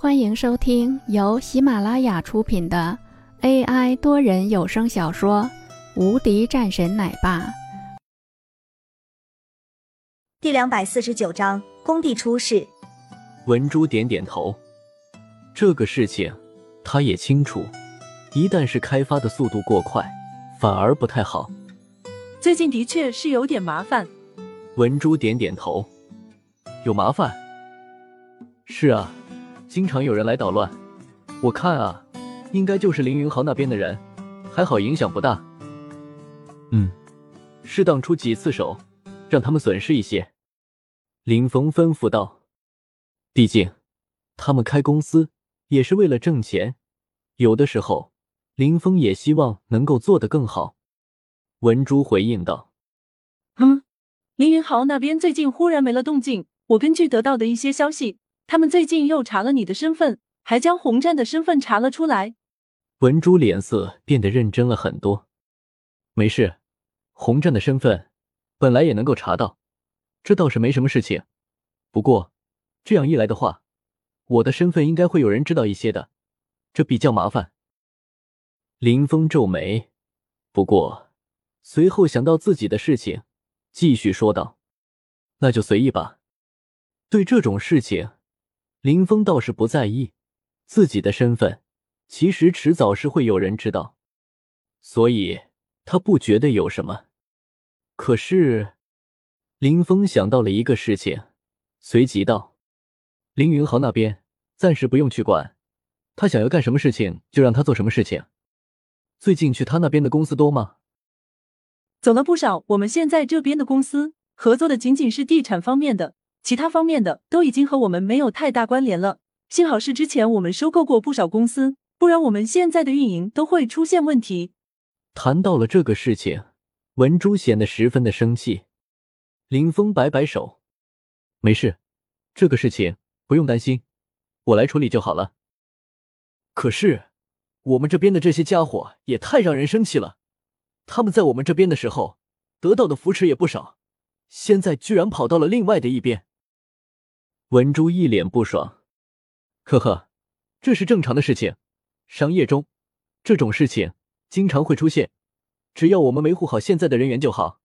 欢迎收听由喜马拉雅出品的 AI 多人有声小说《无敌战神奶爸》第两百四十九章：工地出事。文珠点点头，这个事情他也清楚，一旦是开发的速度过快，反而不太好。最近的确是有点麻烦。文珠点点头，有麻烦？是啊。经常有人来捣乱，我看啊，应该就是凌云豪那边的人，还好影响不大。嗯，适当出几次手，让他们损失一些。林峰吩咐道：“毕竟他们开公司也是为了挣钱，有的时候林峰也希望能够做得更好。”文珠回应道：“嗯，凌云豪那边最近忽然没了动静，我根据得到的一些消息。”他们最近又查了你的身份，还将红战的身份查了出来。文珠脸色变得认真了很多。没事，红战的身份本来也能够查到，这倒是没什么事情。不过这样一来的话，我的身份应该会有人知道一些的，这比较麻烦。林峰皱眉，不过随后想到自己的事情，继续说道：“那就随意吧。对这种事情。”林峰倒是不在意自己的身份，其实迟早是会有人知道，所以他不觉得有什么。可是，林峰想到了一个事情，随即道：“凌云豪那边暂时不用去管，他想要干什么事情就让他做什么事情。最近去他那边的公司多吗？”走了不少。我们现在这边的公司合作的仅仅是地产方面的。其他方面的都已经和我们没有太大关联了。幸好是之前我们收购过不少公司，不然我们现在的运营都会出现问题。谈到了这个事情，文珠显得十分的生气。林峰摆摆手：“没事，这个事情不用担心，我来处理就好了。”可是，我们这边的这些家伙也太让人生气了。他们在我们这边的时候得到的扶持也不少，现在居然跑到了另外的一边。文珠一脸不爽，呵呵，这是正常的事情，商业中这种事情经常会出现，只要我们维护好现在的人员就好。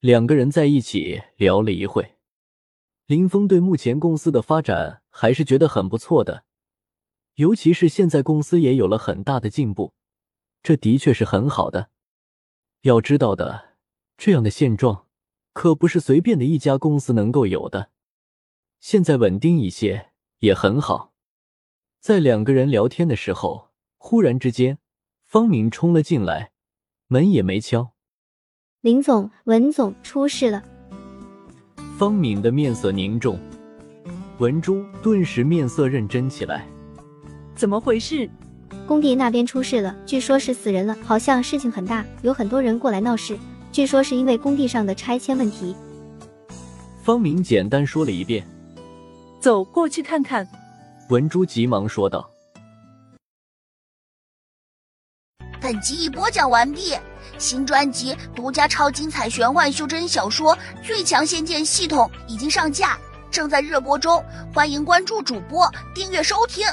两个人在一起聊了一会，林峰对目前公司的发展还是觉得很不错的，尤其是现在公司也有了很大的进步，这的确是很好的。要知道的，这样的现状可不是随便的一家公司能够有的。现在稳定一些也很好。在两个人聊天的时候，忽然之间，方敏冲了进来，门也没敲。林总、文总出事了。方敏的面色凝重，文珠顿时面色认真起来。怎么回事？工地那边出事了，据说是死人了，好像事情很大，有很多人过来闹事。据说是因为工地上的拆迁问题。方敏简单说了一遍。走过去看看，文珠急忙说道。本集已播讲完毕，新专辑独家超精彩玄幻修真小说《最强仙剑系统》已经上架，正在热播中，欢迎关注主播，订阅收听。